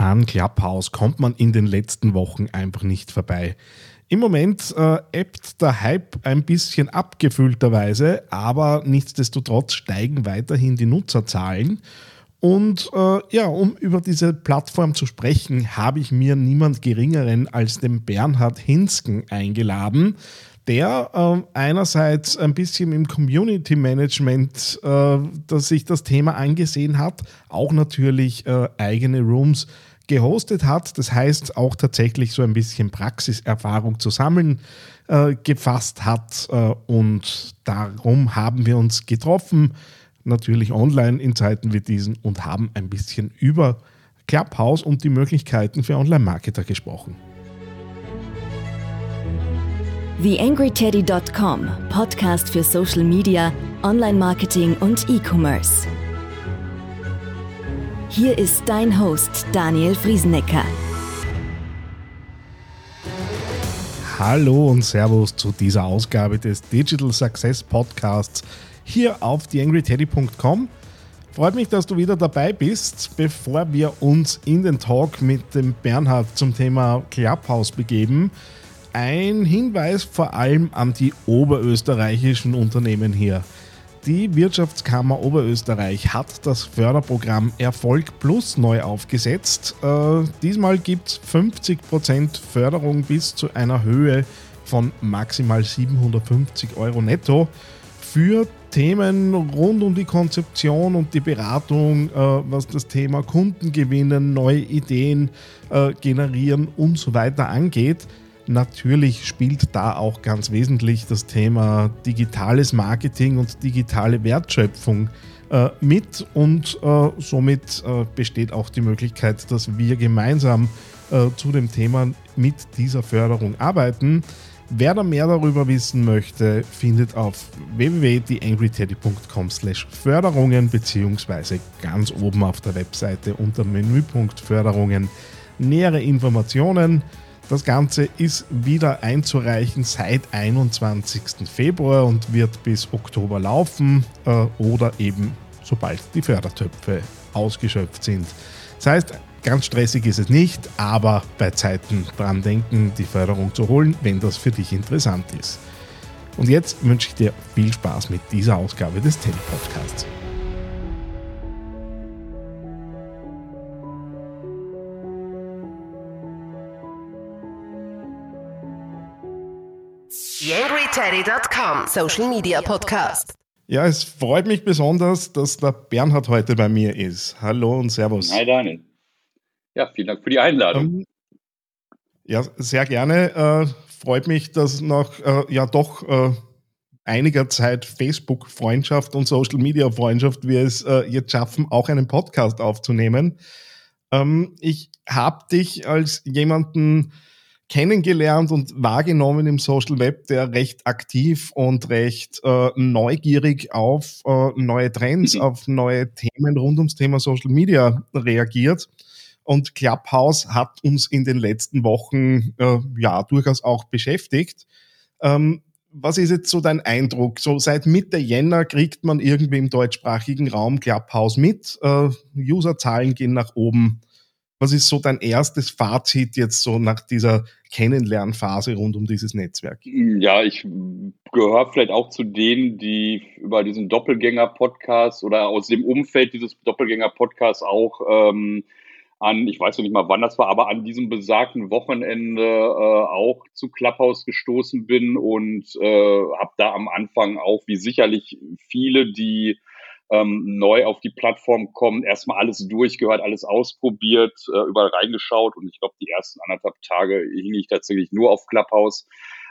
An Clubhouse kommt man in den letzten Wochen einfach nicht vorbei. Im Moment äh, ebbt der Hype ein bisschen abgefüllterweise, aber nichtsdestotrotz steigen weiterhin die Nutzerzahlen. Und äh, ja, um über diese Plattform zu sprechen, habe ich mir niemand Geringeren als den Bernhard Hinsken eingeladen, der äh, einerseits ein bisschen im Community Management äh, dass sich das Thema angesehen hat, auch natürlich äh, eigene Rooms gehostet hat. Das heißt, auch tatsächlich so ein bisschen Praxiserfahrung zu sammeln äh, gefasst hat. Äh, und darum haben wir uns getroffen, natürlich online in Zeiten wie diesen, und haben ein bisschen über Clubhouse und die Möglichkeiten für Online-Marketer gesprochen. TheAngryTeddy.com, Podcast für Social Media, Online-Marketing und E-Commerce. Hier ist dein Host Daniel Friesenecker. Hallo und Servus zu dieser Ausgabe des Digital Success Podcasts hier auf theangryteddy.com. Freut mich, dass du wieder dabei bist. Bevor wir uns in den Talk mit dem Bernhard zum Thema Clubhouse begeben, ein Hinweis vor allem an die oberösterreichischen Unternehmen hier. Die Wirtschaftskammer Oberösterreich hat das Förderprogramm Erfolg Plus neu aufgesetzt. Äh, diesmal gibt es 50% Förderung bis zu einer Höhe von maximal 750 Euro netto für Themen rund um die Konzeption und die Beratung, äh, was das Thema Kundengewinnen, neue Ideen äh, generieren und so weiter angeht. Natürlich spielt da auch ganz wesentlich das Thema digitales Marketing und digitale Wertschöpfung äh, mit und äh, somit äh, besteht auch die Möglichkeit, dass wir gemeinsam äh, zu dem Thema mit dieser Förderung arbeiten. Wer da mehr darüber wissen möchte, findet auf www.theangryteddy.com slash Förderungen beziehungsweise ganz oben auf der Webseite unter Menüpunkt Förderungen nähere Informationen. Das Ganze ist wieder einzureichen seit 21. Februar und wird bis Oktober laufen äh, oder eben sobald die Fördertöpfe ausgeschöpft sind. Das heißt, ganz stressig ist es nicht, aber bei Zeiten dran denken, die Förderung zu holen, wenn das für dich interessant ist. Und jetzt wünsche ich dir viel Spaß mit dieser Ausgabe des Telepodcasts. YangryTeddy.com Social Media Podcast. Ja, es freut mich besonders, dass der Bernhard heute bei mir ist. Hallo und Servus. Hi Daniel. Ja, vielen Dank für die Einladung. Ähm, ja, sehr gerne. Äh, freut mich, dass nach äh, ja doch äh, einiger Zeit Facebook-Freundschaft und Social-Media-Freundschaft wir es äh, jetzt schaffen, auch einen Podcast aufzunehmen. Ähm, ich habe dich als jemanden kennengelernt und wahrgenommen im Social Web, der recht aktiv und recht äh, neugierig auf äh, neue Trends, mhm. auf neue Themen rund ums Thema Social Media reagiert. Und Clubhouse hat uns in den letzten Wochen äh, ja durchaus auch beschäftigt. Ähm, was ist jetzt so dein Eindruck? So seit Mitte Jänner kriegt man irgendwie im deutschsprachigen Raum Clubhouse mit. Äh, Userzahlen gehen nach oben. Was ist so dein erstes Fazit jetzt so nach dieser Kennenlernphase rund um dieses Netzwerk? Ja, ich gehöre vielleicht auch zu denen, die über diesen Doppelgänger-Podcast oder aus dem Umfeld dieses Doppelgänger-Podcasts auch ähm, an, ich weiß noch nicht mal wann das war, aber an diesem besagten Wochenende äh, auch zu Clubhouse gestoßen bin und äh, habe da am Anfang auch, wie sicherlich viele, die ähm, neu auf die Plattform kommen, erstmal alles durchgehört, alles ausprobiert, äh, überall reingeschaut und ich glaube, die ersten anderthalb Tage hing ich tatsächlich nur auf Clubhouse.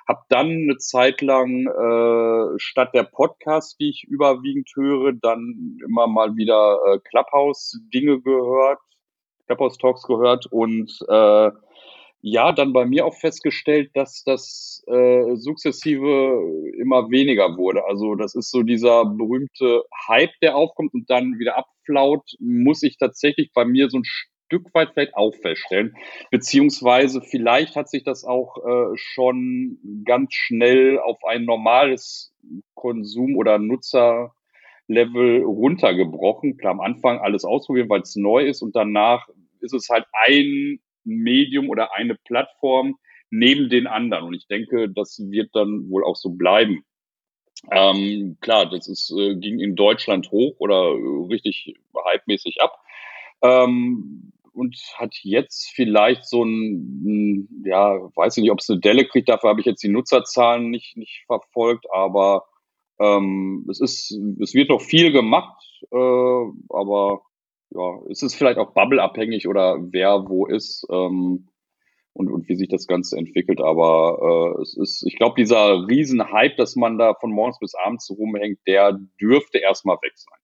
Hab dann eine Zeit lang äh, statt der Podcasts, die ich überwiegend höre, dann immer mal wieder äh, Clubhouse-Dinge gehört, Clubhouse-Talks gehört und äh, ja, dann bei mir auch festgestellt, dass das äh, sukzessive immer weniger wurde. Also das ist so dieser berühmte Hype, der aufkommt und dann wieder abflaut, muss ich tatsächlich bei mir so ein Stück weit vielleicht auch feststellen. Beziehungsweise vielleicht hat sich das auch äh, schon ganz schnell auf ein normales Konsum- oder Nutzerlevel runtergebrochen. Klar, am Anfang alles ausprobieren, weil es neu ist und danach ist es halt ein Medium oder eine Plattform neben den anderen. Und ich denke, das wird dann wohl auch so bleiben. Ähm, klar, das ist, äh, ging in Deutschland hoch oder richtig hypemäßig ab. Ähm, und hat jetzt vielleicht so ein, ja, weiß ich nicht, ob es eine Delle kriegt, dafür habe ich jetzt die Nutzerzahlen nicht, nicht verfolgt, aber ähm, es ist, es wird noch viel gemacht, äh, aber ja, es ist vielleicht auch Bubble-abhängig oder wer wo ist ähm, und, und wie sich das Ganze entwickelt. Aber äh, es ist, ich glaube, dieser Riesenhype, dass man da von morgens bis abends rumhängt, der dürfte erstmal weg sein.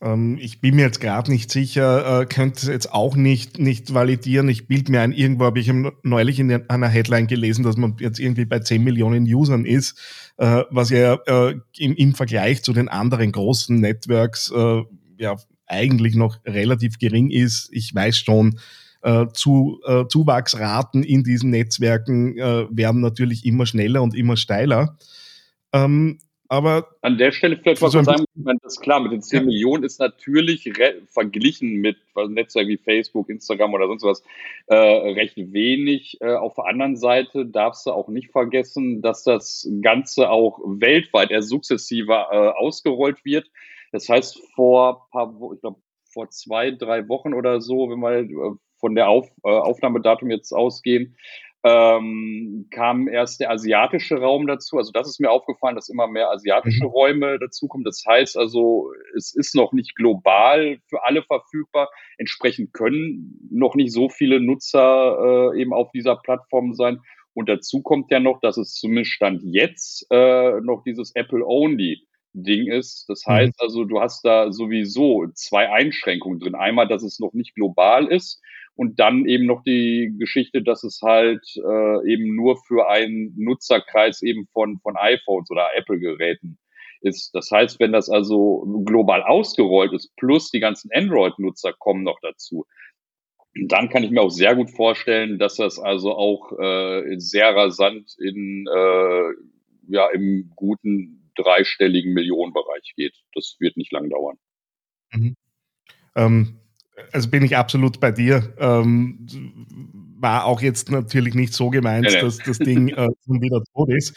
Ähm, ich bin mir jetzt gerade nicht sicher, äh, könnte jetzt auch nicht, nicht validieren. Ich bild mir ein, irgendwo habe ich neulich in einer Headline gelesen, dass man jetzt irgendwie bei 10 Millionen Usern ist, äh, was ja äh, im, Vergleich zu den anderen großen Networks ja eigentlich noch relativ gering ist. Ich weiß schon, äh, zu, äh, Zuwachsraten in diesen Netzwerken äh, werden natürlich immer schneller und immer steiler. Ähm, aber an der Stelle vielleicht mal so sagen, ich meine, das ist klar, mit den 10 ja. Millionen ist natürlich verglichen mit Netzwerken wie Facebook, Instagram oder sonst was äh, recht wenig. Äh, auf der anderen Seite darfst du auch nicht vergessen, dass das Ganze auch weltweit eher sukzessiver äh, ausgerollt wird. Das heißt, vor paar, ich glaube, vor zwei, drei Wochen oder so, wenn wir äh, von der Auf, äh, Aufnahmedatum jetzt ausgehen, ähm, kam erst der asiatische Raum dazu. Also das ist mir aufgefallen, dass immer mehr asiatische mhm. Räume dazukommen. Das heißt also, es ist noch nicht global für alle verfügbar. Entsprechend können noch nicht so viele Nutzer äh, eben auf dieser Plattform sein. Und dazu kommt ja noch, dass es zumindest Stand jetzt äh, noch dieses Apple-Only Ding ist. Das mhm. heißt also, du hast da sowieso zwei Einschränkungen drin. Einmal, dass es noch nicht global ist und dann eben noch die Geschichte, dass es halt äh, eben nur für einen Nutzerkreis eben von, von iPhones oder Apple-Geräten ist. Das heißt, wenn das also global ausgerollt ist, plus die ganzen Android-Nutzer kommen noch dazu, dann kann ich mir auch sehr gut vorstellen, dass das also auch äh, sehr rasant in äh, ja im guten dreistelligen Millionenbereich geht. Das wird nicht lang dauern. Mhm. Ähm, also bin ich absolut bei dir. Ähm, war auch jetzt natürlich nicht so gemeint, ja, dass das Ding äh, schon wieder tot ist.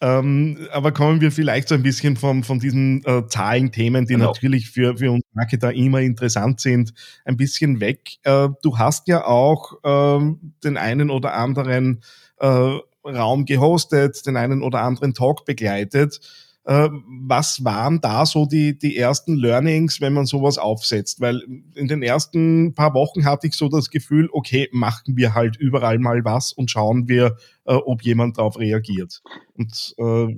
Ähm, aber kommen wir vielleicht so ein bisschen vom, von diesen äh, Zahlenthemen, die genau. natürlich für, für uns Marketer immer interessant sind, ein bisschen weg. Äh, du hast ja auch ähm, den einen oder anderen äh, Raum gehostet, den einen oder anderen Talk begleitet. Äh, was waren da so die, die ersten Learnings, wenn man sowas aufsetzt? Weil in den ersten paar Wochen hatte ich so das Gefühl, okay, machen wir halt überall mal was und schauen wir, äh, ob jemand darauf reagiert. Und äh,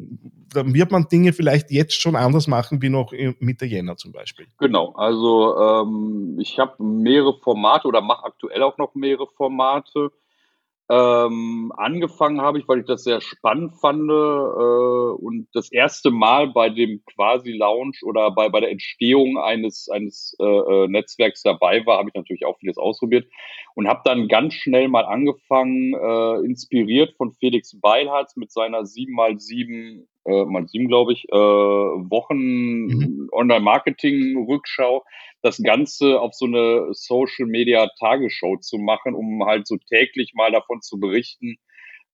dann wird man Dinge vielleicht jetzt schon anders machen wie noch Mitte Jänner zum Beispiel. Genau, also ähm, ich habe mehrere Formate oder mache aktuell auch noch mehrere Formate. Ähm, angefangen habe ich, weil ich das sehr spannend fand äh, und das erste Mal bei dem quasi Launch oder bei, bei der Entstehung eines, eines äh, äh Netzwerks dabei war, habe ich natürlich auch vieles ausprobiert und habe dann ganz schnell mal angefangen, äh, inspiriert von Felix Beilharz mit seiner 7x7, äh, mal 7 glaube ich, äh, Wochen mhm. Online-Marketing-Rückschau das Ganze auf so eine Social Media Tagesshow zu machen, um halt so täglich mal davon zu berichten,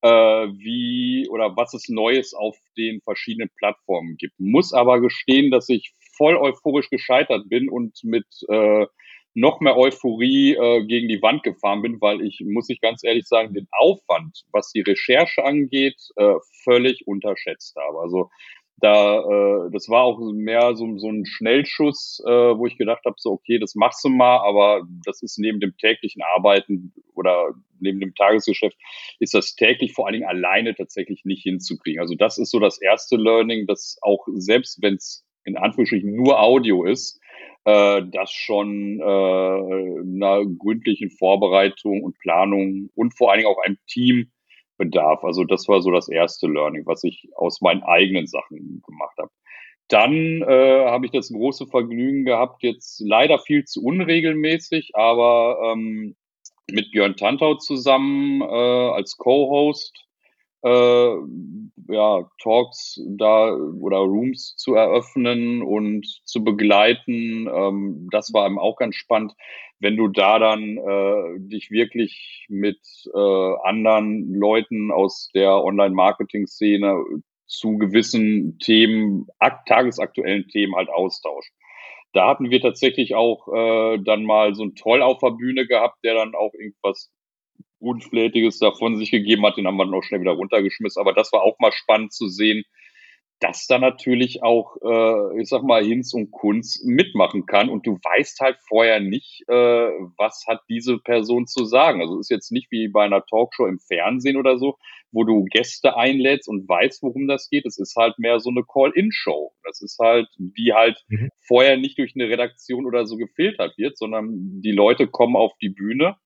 äh, wie oder was es Neues auf den verschiedenen Plattformen gibt. Muss aber gestehen, dass ich voll euphorisch gescheitert bin und mit äh, noch mehr Euphorie äh, gegen die Wand gefahren bin, weil ich, muss ich ganz ehrlich sagen, den Aufwand, was die Recherche angeht, äh, völlig unterschätzt habe. Also da, äh, das war auch mehr so, so ein Schnellschuss, äh, wo ich gedacht habe, so okay, das machst du mal, aber das ist neben dem täglichen Arbeiten oder neben dem Tagesgeschäft, ist das täglich vor allen Dingen alleine tatsächlich nicht hinzukriegen. Also das ist so das erste Learning, dass auch selbst wenn es in Anführungsstrichen nur Audio ist, äh, das schon äh, einer gründlichen Vorbereitung und Planung und vor allen Dingen auch einem Team bedarf. Also das war so das erste Learning, was ich aus meinen eigenen Sachen gemacht habe. Dann äh, habe ich das große Vergnügen gehabt, jetzt leider viel zu unregelmäßig, aber ähm, mit Björn Tantau zusammen äh, als Co-Host äh, ja, Talks da oder Rooms zu eröffnen und zu begleiten. Ähm, das war eben auch ganz spannend, wenn du da dann äh, dich wirklich mit äh, anderen Leuten aus der Online-Marketing-Szene zu gewissen Themen, tagesaktuellen Themen halt austauscht. Da hatten wir tatsächlich auch äh, dann mal so einen Troll auf der Bühne gehabt, der dann auch irgendwas Unflätiges davon sich gegeben hat. Den haben wir dann auch schnell wieder runtergeschmissen. Aber das war auch mal spannend zu sehen, dass da natürlich auch, äh, ich sag mal, Hinz und Kunz mitmachen kann. Und du weißt halt vorher nicht, äh, was hat diese Person zu sagen. Also ist jetzt nicht wie bei einer Talkshow im Fernsehen oder so, wo du Gäste einlädst und weißt, worum das geht. Es ist halt mehr so eine Call-In-Show. Das ist halt, die halt mhm. vorher nicht durch eine Redaktion oder so gefiltert wird, sondern die Leute kommen auf die Bühne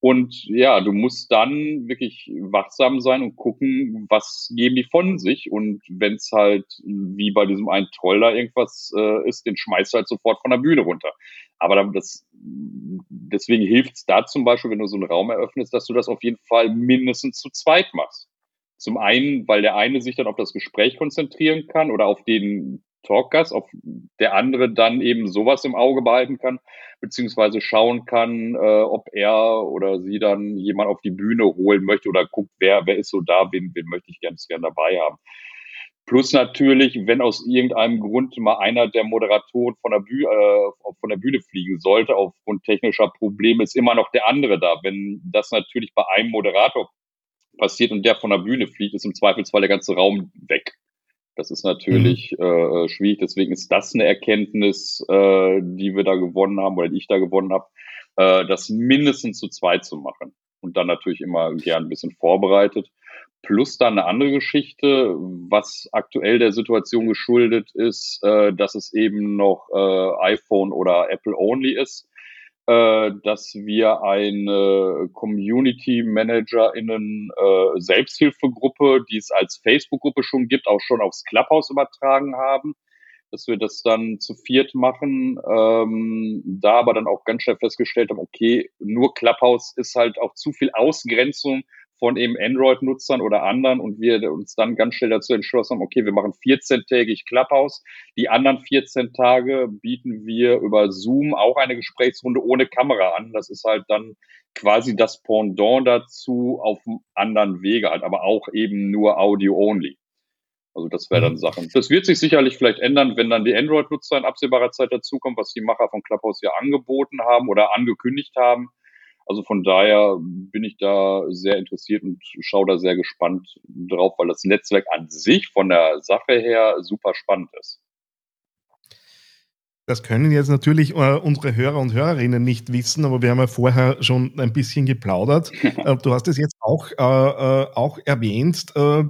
und ja, du musst dann wirklich wachsam sein und gucken, was geben die von sich. Und wenn es halt wie bei diesem einen Troll da irgendwas äh, ist, den schmeißt du halt sofort von der Bühne runter. Aber das, deswegen hilft es da zum Beispiel, wenn du so einen Raum eröffnest, dass du das auf jeden Fall mindestens zu zweit machst. Zum einen, weil der eine sich dann auf das Gespräch konzentrieren kann oder auf den Talkgast, auf der andere dann eben sowas im Auge behalten kann, beziehungsweise schauen kann, äh, ob er oder sie dann jemand auf die Bühne holen möchte oder guckt, wer, wer ist so da, wen, wen möchte ich ganz gern dabei haben. Plus natürlich, wenn aus irgendeinem Grund mal einer der Moderatoren von der, Bühne, äh, von der Bühne fliegen sollte, aufgrund technischer Probleme, ist immer noch der andere da. Wenn das natürlich bei einem Moderator passiert und der von der Bühne fliegt, ist im Zweifelsfall der ganze Raum weg. Das ist natürlich mhm. äh, schwierig. Deswegen ist das eine Erkenntnis, äh, die wir da gewonnen haben oder die ich da gewonnen habe, äh, das mindestens zu zweit zu machen. Und dann natürlich immer gern ein bisschen vorbereitet. Plus dann eine andere Geschichte, was aktuell der Situation geschuldet ist, äh, dass es eben noch äh, iPhone oder Apple only ist äh, dass wir eine Community ManagerInnen äh, Selbsthilfegruppe, die es als Facebook-Gruppe schon gibt, auch schon aufs Clubhouse übertragen haben, dass wir das dann zu viert machen, ähm, da aber dann auch ganz schnell festgestellt haben, okay, nur Clubhouse ist halt auch zu viel Ausgrenzung von eben Android-Nutzern oder anderen und wir uns dann ganz schnell dazu entschlossen haben, okay, wir machen 14-tägig Clubhouse. Die anderen 14 Tage bieten wir über Zoom auch eine Gesprächsrunde ohne Kamera an. Das ist halt dann quasi das Pendant dazu auf einem anderen Wege halt, aber auch eben nur Audio-only. Also das wäre dann mhm. Sachen. Das wird sich sicherlich vielleicht ändern, wenn dann die Android-Nutzer in absehbarer Zeit dazukommen, was die Macher von Clubhouse ja angeboten haben oder angekündigt haben also von daher bin ich da sehr interessiert und schaue da sehr gespannt drauf, weil das Netzwerk an sich von der Sache her super spannend ist. Das können jetzt natürlich äh, unsere Hörer und Hörerinnen nicht wissen, aber wir haben ja vorher schon ein bisschen geplaudert. äh, du hast es jetzt auch, äh, äh auch erwähnt. Äh,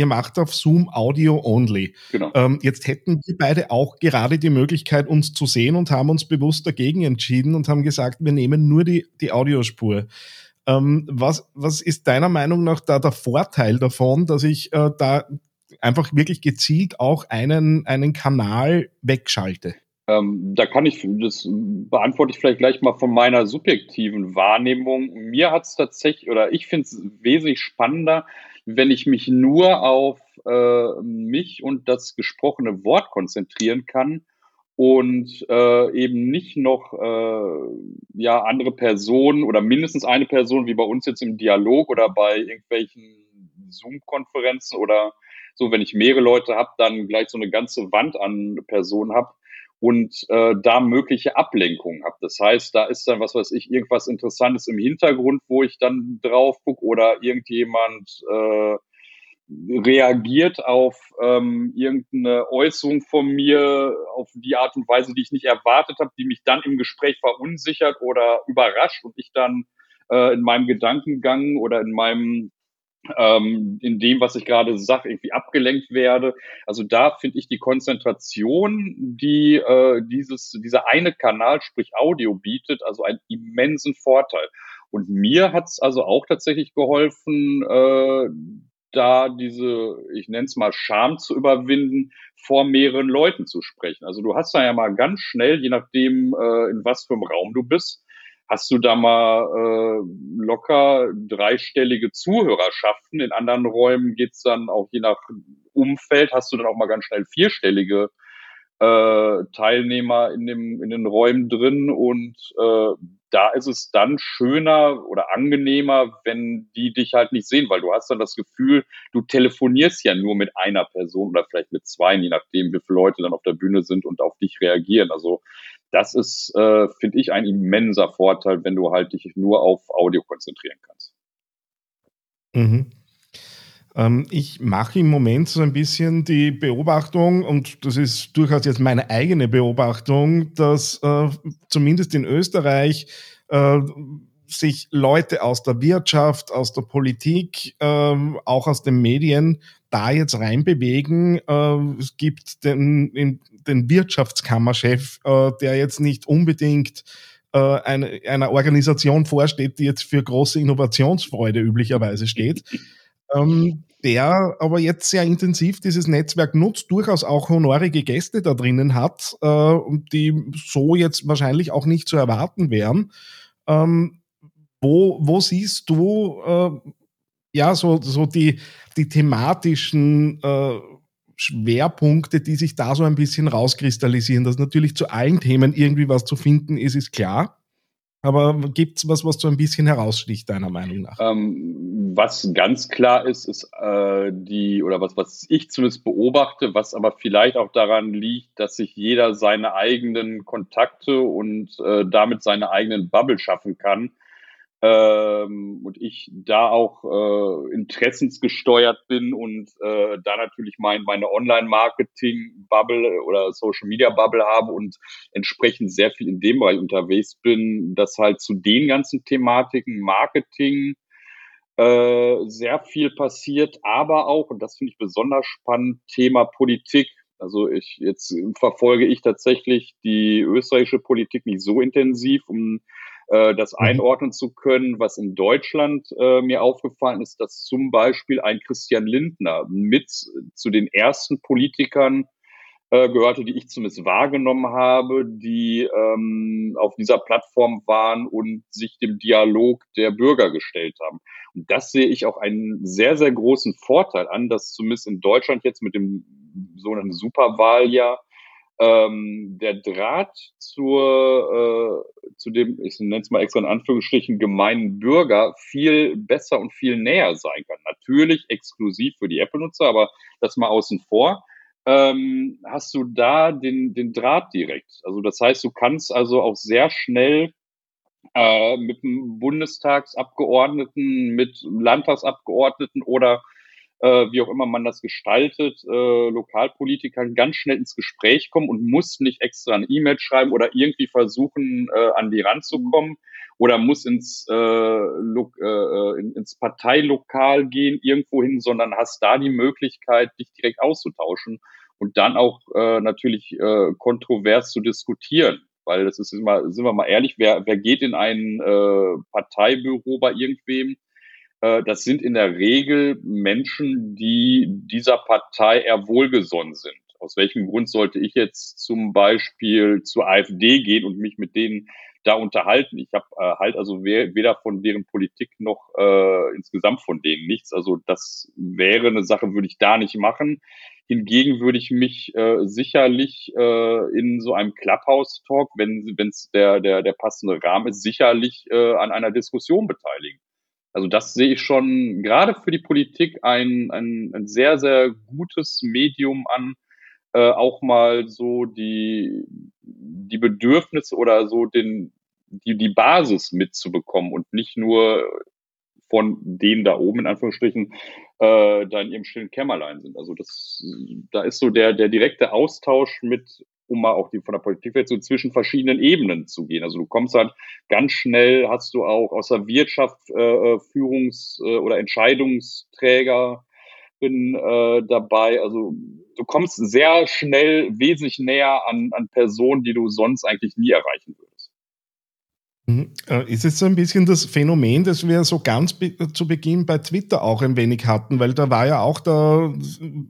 ihr macht auf Zoom Audio Only. Genau. Ähm, jetzt hätten wir beide auch gerade die Möglichkeit, uns zu sehen und haben uns bewusst dagegen entschieden und haben gesagt, wir nehmen nur die, die Audiospur. Ähm, was, was ist deiner Meinung nach da der Vorteil davon, dass ich äh, da einfach wirklich gezielt auch einen, einen Kanal wegschalte? Ähm, da kann ich, das beantworte ich vielleicht gleich mal von meiner subjektiven Wahrnehmung. Mir hat es tatsächlich, oder ich finde es wesentlich spannender, wenn ich mich nur auf äh, mich und das gesprochene Wort konzentrieren kann und äh, eben nicht noch äh, ja andere Personen oder mindestens eine Person wie bei uns jetzt im Dialog oder bei irgendwelchen Zoom-Konferenzen oder so, wenn ich mehrere Leute habe, dann gleich so eine ganze Wand an Personen habe und äh, da mögliche Ablenkungen habe. Das heißt, da ist dann, was weiß ich, irgendwas Interessantes im Hintergrund, wo ich dann drauf gucke oder irgendjemand äh, reagiert auf ähm, irgendeine Äußerung von mir auf die Art und Weise, die ich nicht erwartet habe, die mich dann im Gespräch verunsichert oder überrascht und ich dann äh, in meinem Gedankengang oder in meinem ähm, in dem, was ich gerade sage, irgendwie abgelenkt werde. Also da finde ich die Konzentration, die äh, dieses, dieser eine Kanal, sprich Audio bietet, also einen immensen Vorteil. Und mir hat es also auch tatsächlich geholfen, äh, da diese, ich nenne es mal Scham zu überwinden, vor mehreren Leuten zu sprechen. Also du hast da ja mal ganz schnell, je nachdem, äh, in was für einem Raum du bist, hast du da mal äh, locker dreistellige Zuhörerschaften. In anderen Räumen geht's dann auch je nach Umfeld, hast du dann auch mal ganz schnell vierstellige äh, Teilnehmer in, dem, in den Räumen drin und äh, da ist es dann schöner oder angenehmer, wenn die dich halt nicht sehen, weil du hast dann das Gefühl, du telefonierst ja nur mit einer Person oder vielleicht mit zwei, je nachdem, wie viele Leute dann auf der Bühne sind und auf dich reagieren. Also das ist, äh, finde ich, ein immenser Vorteil, wenn du halt dich nur auf Audio konzentrieren kannst. Mhm. Ähm, ich mache im Moment so ein bisschen die Beobachtung, und das ist durchaus jetzt meine eigene Beobachtung, dass äh, zumindest in Österreich äh, sich Leute aus der Wirtschaft, aus der Politik, äh, auch aus den Medien da jetzt reinbewegen. Äh, es gibt den, den Wirtschaftskammerchef, äh, der jetzt nicht unbedingt äh, eine, einer Organisation vorsteht, die jetzt für große Innovationsfreude üblicherweise steht. ähm, der aber jetzt sehr intensiv dieses Netzwerk nutzt, durchaus auch honorige Gäste da drinnen hat, äh, die so jetzt wahrscheinlich auch nicht zu erwarten wären. Ähm, wo, wo siehst du äh, ja so, so die, die thematischen äh, Schwerpunkte, die sich da so ein bisschen rauskristallisieren? Dass natürlich zu allen Themen irgendwie was zu finden ist, ist klar. Aber gibt es was, was so ein bisschen heraussticht, deiner Meinung nach? Ähm, was ganz klar ist, ist äh, die, oder was, was ich zumindest beobachte, was aber vielleicht auch daran liegt, dass sich jeder seine eigenen Kontakte und äh, damit seine eigenen Bubble schaffen kann ähm, und ich da auch äh, interessensgesteuert bin und äh, da natürlich mein, meine Online-Marketing-Bubble oder Social-Media-Bubble habe und entsprechend sehr viel in dem Bereich unterwegs bin, dass halt zu den ganzen Thematiken Marketing äh, sehr viel passiert, aber auch, und das finde ich besonders spannend, Thema Politik. Also ich jetzt verfolge ich tatsächlich die österreichische Politik nicht so intensiv, um äh, das mhm. einordnen zu können. Was in Deutschland äh, mir aufgefallen ist, dass zum Beispiel ein Christian Lindner mit zu den ersten Politikern äh, gehörte, die ich zumindest wahrgenommen habe, die ähm, auf dieser Plattform waren und sich dem Dialog der Bürger gestellt haben. Und das sehe ich auch einen sehr, sehr großen Vorteil an, dass zumindest in Deutschland jetzt mit dem sogenannten Superwahljahr ähm, der Draht zur, äh, zu dem, ich nenne es mal extra in Anführungsstrichen, gemeinen Bürger viel besser und viel näher sein kann. Natürlich exklusiv für die Apple-Nutzer, aber das mal außen vor. Ähm, hast du da den, den Draht direkt. Also das heißt, du kannst also auch sehr schnell äh, mit einem Bundestagsabgeordneten, mit Landtagsabgeordneten oder äh, wie auch immer man das gestaltet, äh, Lokalpolitikern ganz schnell ins Gespräch kommen und muss nicht extra ein E-Mail schreiben oder irgendwie versuchen, äh, an die ranzukommen oder muss ins, äh, lo äh, in, ins Parteilokal gehen irgendwo hin, sondern hast da die Möglichkeit, dich direkt auszutauschen und dann auch äh, natürlich äh, kontrovers zu diskutieren. Weil das ist immer, sind wir mal ehrlich, wer, wer geht in ein äh, Parteibüro bei irgendwem äh, das sind in der Regel Menschen, die dieser Partei eher wohlgesonnen sind. Aus welchem Grund sollte ich jetzt zum Beispiel zur AfD gehen und mich mit denen da unterhalten? Ich habe äh, halt also weder von deren Politik noch äh, insgesamt von denen nichts. Also das wäre eine Sache, würde ich da nicht machen. Hingegen würde ich mich äh, sicherlich äh, in so einem Clubhouse-Talk, wenn es der, der, der passende Rahmen ist, sicherlich äh, an einer Diskussion beteiligen. Also das sehe ich schon gerade für die Politik ein, ein, ein sehr, sehr gutes Medium an, äh, auch mal so die, die Bedürfnisse oder so den, die, die Basis mitzubekommen und nicht nur von denen da oben in Anführungsstrichen äh, da in ihrem stillen Kämmerlein sind. Also das, da ist so der, der direkte Austausch mit um mal auch die von der Politik jetzt so zwischen verschiedenen Ebenen zu gehen. Also du kommst halt ganz schnell, hast du auch aus der Wirtschaft äh, äh Führungs- äh, oder Entscheidungsträger bin äh, dabei. Also du kommst sehr schnell wesentlich näher an, an Personen, die du sonst eigentlich nie erreichen würdest. Mhm. Äh, ist es so ein bisschen das Phänomen, das wir so ganz be zu Beginn bei Twitter auch ein wenig hatten, weil da war ja auch da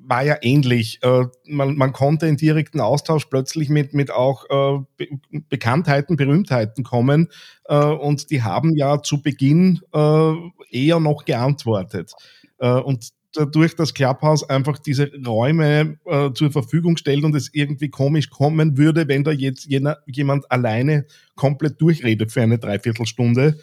war ja ähnlich. Äh, man, man konnte in direkten Austausch plötzlich mit mit auch äh, Be Bekanntheiten, Berühmtheiten kommen und die haben ja zu Beginn eher noch geantwortet. Und dadurch, dass Clubhouse einfach diese Räume äh, zur Verfügung stellt und es irgendwie komisch kommen würde, wenn da jetzt jener, jemand alleine komplett durchredet für eine Dreiviertelstunde.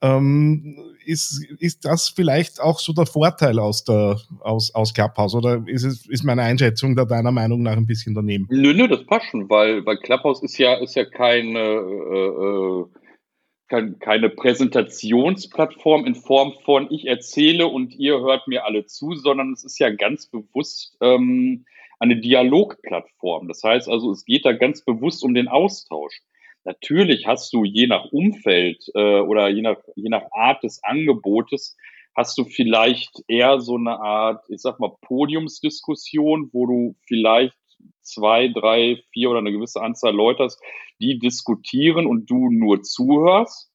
Ähm, ist, ist das vielleicht auch so der Vorteil aus, der, aus, aus Clubhouse oder ist, es, ist meine Einschätzung da deiner Meinung nach ein bisschen daneben? Nö, nö, das passt schon, weil, weil Clubhouse ist ja, ist ja keine äh, äh, kein, keine Präsentationsplattform in Form von ich erzähle und ihr hört mir alle zu, sondern es ist ja ganz bewusst ähm, eine Dialogplattform. Das heißt also, es geht da ganz bewusst um den Austausch. Natürlich hast du je nach Umfeld äh, oder je nach, je nach Art des Angebotes, hast du vielleicht eher so eine Art, ich sag mal, Podiumsdiskussion, wo du vielleicht zwei, drei, vier oder eine gewisse Anzahl Leute hast, die diskutieren und du nur zuhörst.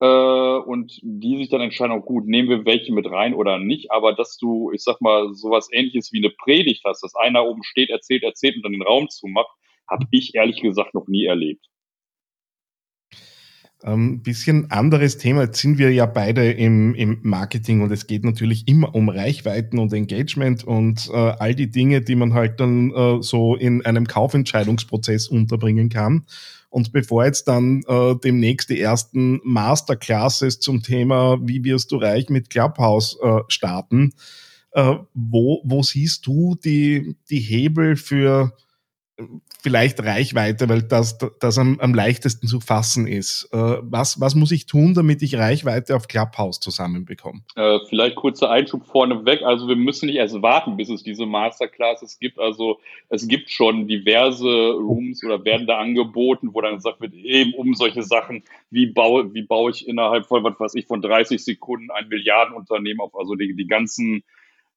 Äh, und die sich dann entscheiden, auch gut, nehmen wir welche mit rein oder nicht. Aber dass du, ich sag mal, sowas ähnliches wie eine Predigt hast, dass einer oben steht, erzählt, erzählt und dann den Raum zumacht, habe ich ehrlich gesagt noch nie erlebt. Ein ähm, bisschen anderes Thema. Jetzt sind wir ja beide im, im Marketing und es geht natürlich immer um Reichweiten und Engagement und äh, all die Dinge, die man halt dann äh, so in einem Kaufentscheidungsprozess unterbringen kann. Und bevor jetzt dann äh, demnächst die ersten Masterclasses zum Thema, wie wirst du reich mit Clubhouse äh, starten, äh, wo, wo siehst du die, die Hebel für vielleicht Reichweite, weil das, das am, am leichtesten zu fassen ist. Äh, was, was muss ich tun, damit ich Reichweite auf Clubhouse zusammenbekomme? Äh, vielleicht kurzer Einschub vorneweg. Also wir müssen nicht erst warten, bis es diese Masterclasses gibt. Also es gibt schon diverse Rooms oder werden da angeboten, wo dann gesagt wird, eben um solche Sachen, wie baue, wie baue ich innerhalb von, was weiß ich, von 30 Sekunden ein Milliardenunternehmen auf, also die, die ganzen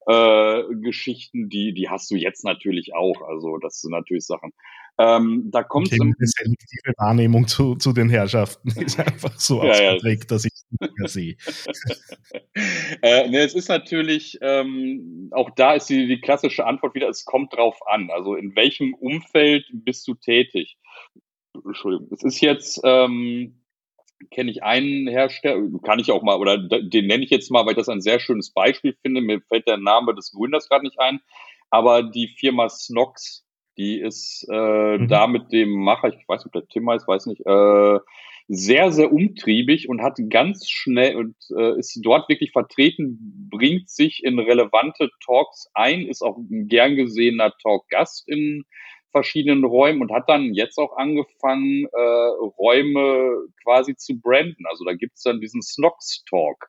äh, Geschichten, die, die hast du jetzt natürlich auch. Also das sind natürlich Sachen. Ähm, da kommt okay, eine selektive Wahrnehmung zu, zu den Herrschaften ist einfach so ja, ausgeprägt, ja. dass ich es nicht mehr sehe. äh, ne, es ist natürlich, ähm, auch da ist die, die klassische Antwort wieder, es kommt drauf an. Also in welchem Umfeld bist du tätig? Entschuldigung, es ist jetzt, ähm, kenne ich einen Hersteller, kann ich auch mal, oder den nenne ich jetzt mal, weil ich das ein sehr schönes Beispiel finde. Mir fällt der Name des Gründers gerade nicht ein. Aber die Firma Snox, die ist äh, mhm. da mit dem Macher, ich weiß nicht, ob der Tim heißt, weiß nicht, äh, sehr, sehr umtriebig und hat ganz schnell und äh, ist dort wirklich vertreten, bringt sich in relevante Talks ein, ist auch ein gern gesehener Talkgast in verschiedenen Räumen und hat dann jetzt auch angefangen, äh, Räume quasi zu branden. Also da gibt's dann diesen Snox Talk.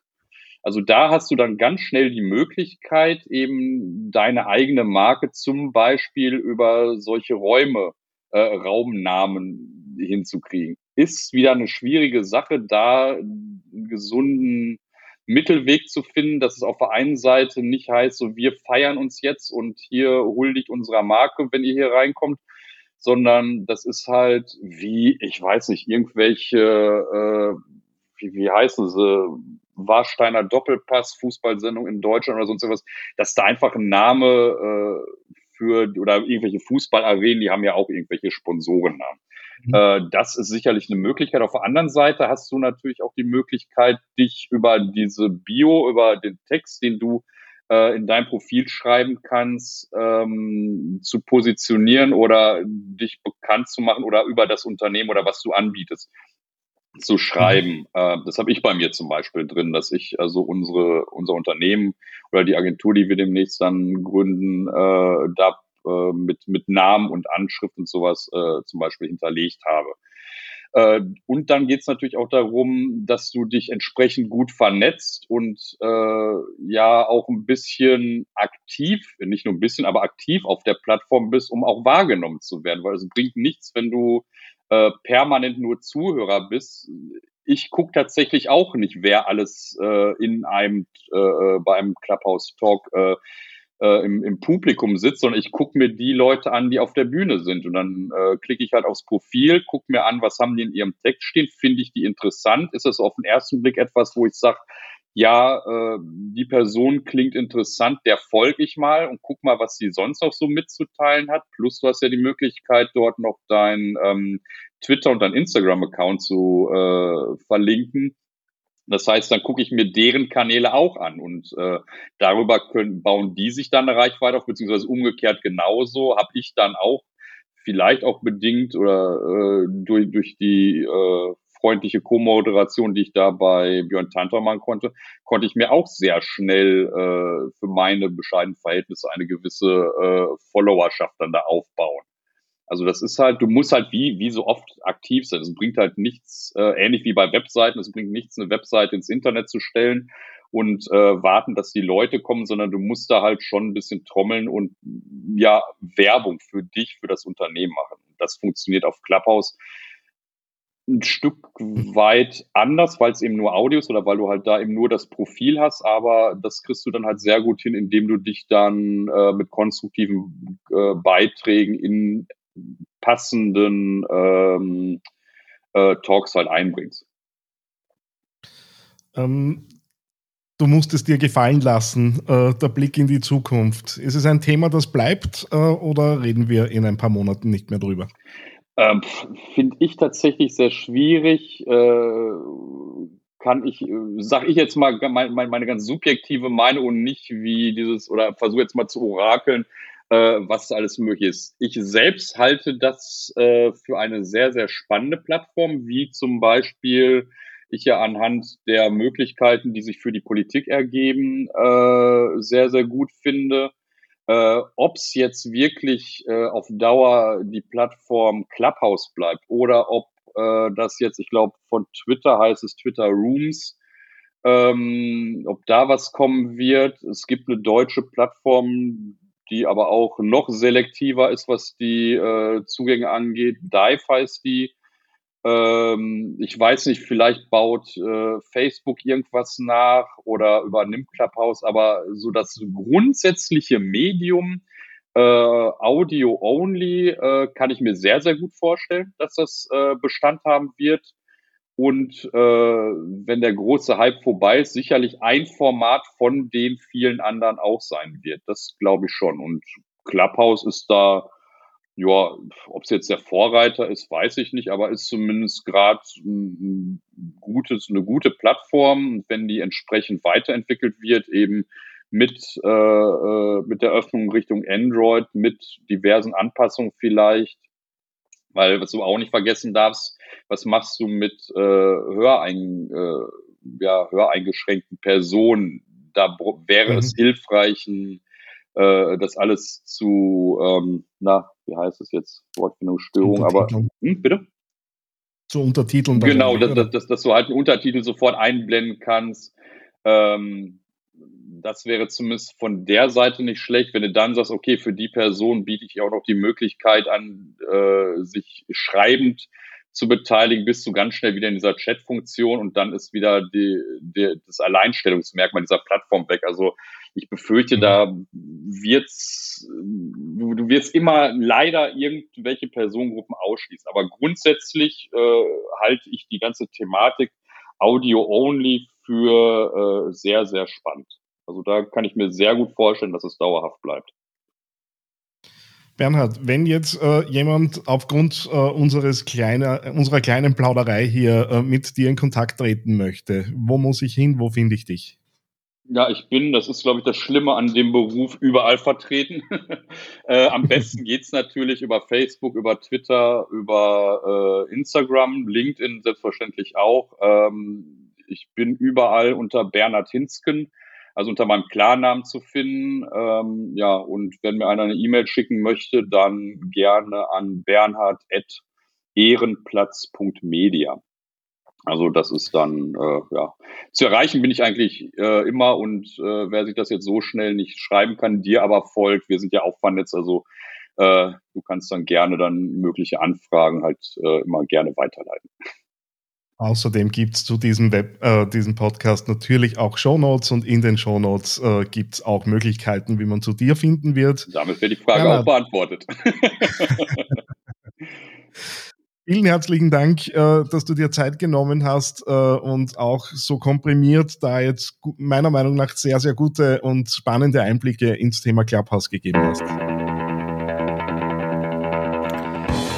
Also da hast du dann ganz schnell die Möglichkeit, eben deine eigene Marke zum Beispiel über solche Räume, äh, Raumnamen hinzukriegen. Ist wieder eine schwierige Sache, da einen gesunden Mittelweg zu finden, dass es auf der einen Seite nicht heißt, so wir feiern uns jetzt und hier huldigt unserer Marke, wenn ihr hier reinkommt, sondern das ist halt wie, ich weiß nicht, irgendwelche, äh, wie, wie heißen sie, Warsteiner Doppelpass, Fußballsendung in Deutschland oder sonst was, dass da einfach ein Name äh, für oder irgendwelche Fußballarenen, die haben ja auch irgendwelche Sponsorennamen. Mhm. Äh, das ist sicherlich eine Möglichkeit. Auf der anderen Seite hast du natürlich auch die Möglichkeit, dich über diese Bio, über den Text, den du äh, in dein Profil schreiben kannst, ähm, zu positionieren oder dich bekannt zu machen oder über das Unternehmen oder was du anbietest zu schreiben. Mhm. Äh, das habe ich bei mir zum Beispiel drin, dass ich also unsere unser Unternehmen oder die Agentur, die wir demnächst dann gründen, äh, da äh, mit mit Namen und Anschrift und sowas äh, zum Beispiel hinterlegt habe. Äh, und dann geht es natürlich auch darum, dass du dich entsprechend gut vernetzt und äh, ja auch ein bisschen aktiv, nicht nur ein bisschen, aber aktiv auf der Plattform bist, um auch wahrgenommen zu werden. Weil es bringt nichts, wenn du äh, permanent nur Zuhörer bist. Ich gucke tatsächlich auch nicht, wer alles äh, in einem äh, äh bei einem Clubhouse Talk äh, äh, im, im Publikum sitze, sondern ich gucke mir die Leute an, die auf der Bühne sind. Und dann äh, klicke ich halt aufs Profil, gucke mir an, was haben die in ihrem Text stehen, finde ich die interessant, ist das auf den ersten Blick etwas, wo ich sage, ja, äh, die Person klingt interessant, der folge ich mal und guck mal, was sie sonst noch so mitzuteilen hat. Plus du hast ja die Möglichkeit, dort noch dein ähm, Twitter und dein Instagram-Account zu äh, verlinken. Das heißt, dann gucke ich mir deren Kanäle auch an und äh, darüber können, bauen die sich dann eine Reichweite auf, beziehungsweise umgekehrt genauso habe ich dann auch vielleicht auch bedingt oder äh, durch, durch die äh, freundliche Co-Moderation, die ich da bei Björn Tanter machen konnte, konnte ich mir auch sehr schnell äh, für meine bescheidenen Verhältnisse eine gewisse äh, Followerschaft dann da aufbauen. Also das ist halt, du musst halt wie, wie so oft aktiv sein. Es bringt halt nichts, äh, ähnlich wie bei Webseiten, es bringt nichts, eine Webseite ins Internet zu stellen und äh, warten, dass die Leute kommen, sondern du musst da halt schon ein bisschen trommeln und ja, Werbung für dich, für das Unternehmen machen. Das funktioniert auf Clubhouse ein Stück weit anders, weil es eben nur Audio ist oder weil du halt da eben nur das Profil hast, aber das kriegst du dann halt sehr gut hin, indem du dich dann äh, mit konstruktiven äh, Beiträgen in passenden ähm, äh, Talks halt einbringst. Ähm, du musst es dir gefallen lassen, äh, der Blick in die Zukunft. Ist es ein Thema, das bleibt äh, oder reden wir in ein paar Monaten nicht mehr drüber? Ähm, Finde ich tatsächlich sehr schwierig. Äh, kann ich, äh, sag ich jetzt mal mein, meine ganz subjektive Meinung und nicht wie dieses, oder versuche jetzt mal zu orakeln, äh, was alles möglich ist. Ich selbst halte das äh, für eine sehr, sehr spannende Plattform, wie zum Beispiel ich ja anhand der Möglichkeiten, die sich für die Politik ergeben, äh, sehr, sehr gut finde. Äh, ob es jetzt wirklich äh, auf Dauer die Plattform Clubhouse bleibt oder ob äh, das jetzt, ich glaube, von Twitter heißt es Twitter Rooms, ähm, ob da was kommen wird. Es gibt eine deutsche Plattform, die aber auch noch selektiver ist, was die äh, Zugänge angeht. Dive heißt die. Ähm, ich weiß nicht, vielleicht baut äh, Facebook irgendwas nach oder übernimmt Clubhouse, aber so das grundsätzliche Medium äh, Audio only äh, kann ich mir sehr, sehr gut vorstellen, dass das äh, Bestand haben wird. Und äh, wenn der große Hype vorbei ist, sicherlich ein Format von den vielen anderen auch sein wird. Das glaube ich schon. Und Clubhouse ist da, ja, ob es jetzt der Vorreiter ist, weiß ich nicht, aber ist zumindest gerade ein gutes, eine gute Plattform. Und wenn die entsprechend weiterentwickelt wird, eben mit, äh, äh mit der Öffnung Richtung Android, mit diversen Anpassungen vielleicht, weil was du auch nicht vergessen darfst, was machst du mit äh, Hörein, äh, ja, höreingeschränkten Personen? Da wäre mhm. es hilfreich, äh, das alles zu, ähm, na, wie heißt es jetzt? Wortfindungsstörung, aber hm, bitte? Zu untertiteln. Genau, dass, dass, dass, du halt einen Untertitel sofort einblenden kannst. Ähm, das wäre zumindest von der Seite nicht schlecht, wenn du dann sagst, okay, für die Person biete ich auch noch die Möglichkeit an, äh, sich schreibend zu beteiligen, bist du ganz schnell wieder in dieser Chat-Funktion und dann ist wieder die, die, das Alleinstellungsmerkmal dieser Plattform weg. Also ich befürchte, da wird's, du, du wirst immer leider irgendwelche Personengruppen ausschließen. Aber grundsätzlich äh, halte ich die ganze Thematik Audio-only für äh, sehr, sehr spannend. Also da kann ich mir sehr gut vorstellen, dass es dauerhaft bleibt. Bernhard, wenn jetzt äh, jemand aufgrund äh, unseres kleiner, unserer kleinen Plauderei hier äh, mit dir in Kontakt treten möchte, wo muss ich hin? Wo finde ich dich? Ja, ich bin, das ist, glaube ich, das Schlimme an dem Beruf, überall vertreten. äh, am besten geht's natürlich über Facebook, über Twitter, über äh, Instagram, LinkedIn selbstverständlich auch. Ähm, ich bin überall unter Bernhard Hinsken also unter meinem Klarnamen zu finden. Ähm, ja, und wenn mir einer eine E-Mail schicken möchte, dann gerne an bernhard.ehrenplatz.media. Also das ist dann, äh, ja, zu erreichen bin ich eigentlich äh, immer und äh, wer sich das jetzt so schnell nicht schreiben kann, dir aber folgt, wir sind ja auch vernetzt, also äh, du kannst dann gerne dann mögliche Anfragen halt äh, immer gerne weiterleiten. Außerdem gibt es zu diesem, Web, äh, diesem Podcast natürlich auch Shownotes und in den Shownotes äh, gibt es auch Möglichkeiten, wie man zu dir finden wird. Damit wird die Frage ja, auch beantwortet. Vielen herzlichen Dank, äh, dass du dir Zeit genommen hast äh, und auch so komprimiert da jetzt meiner Meinung nach sehr, sehr gute und spannende Einblicke ins Thema Clubhouse gegeben hast.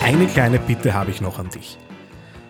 Eine kleine Bitte habe ich noch an dich.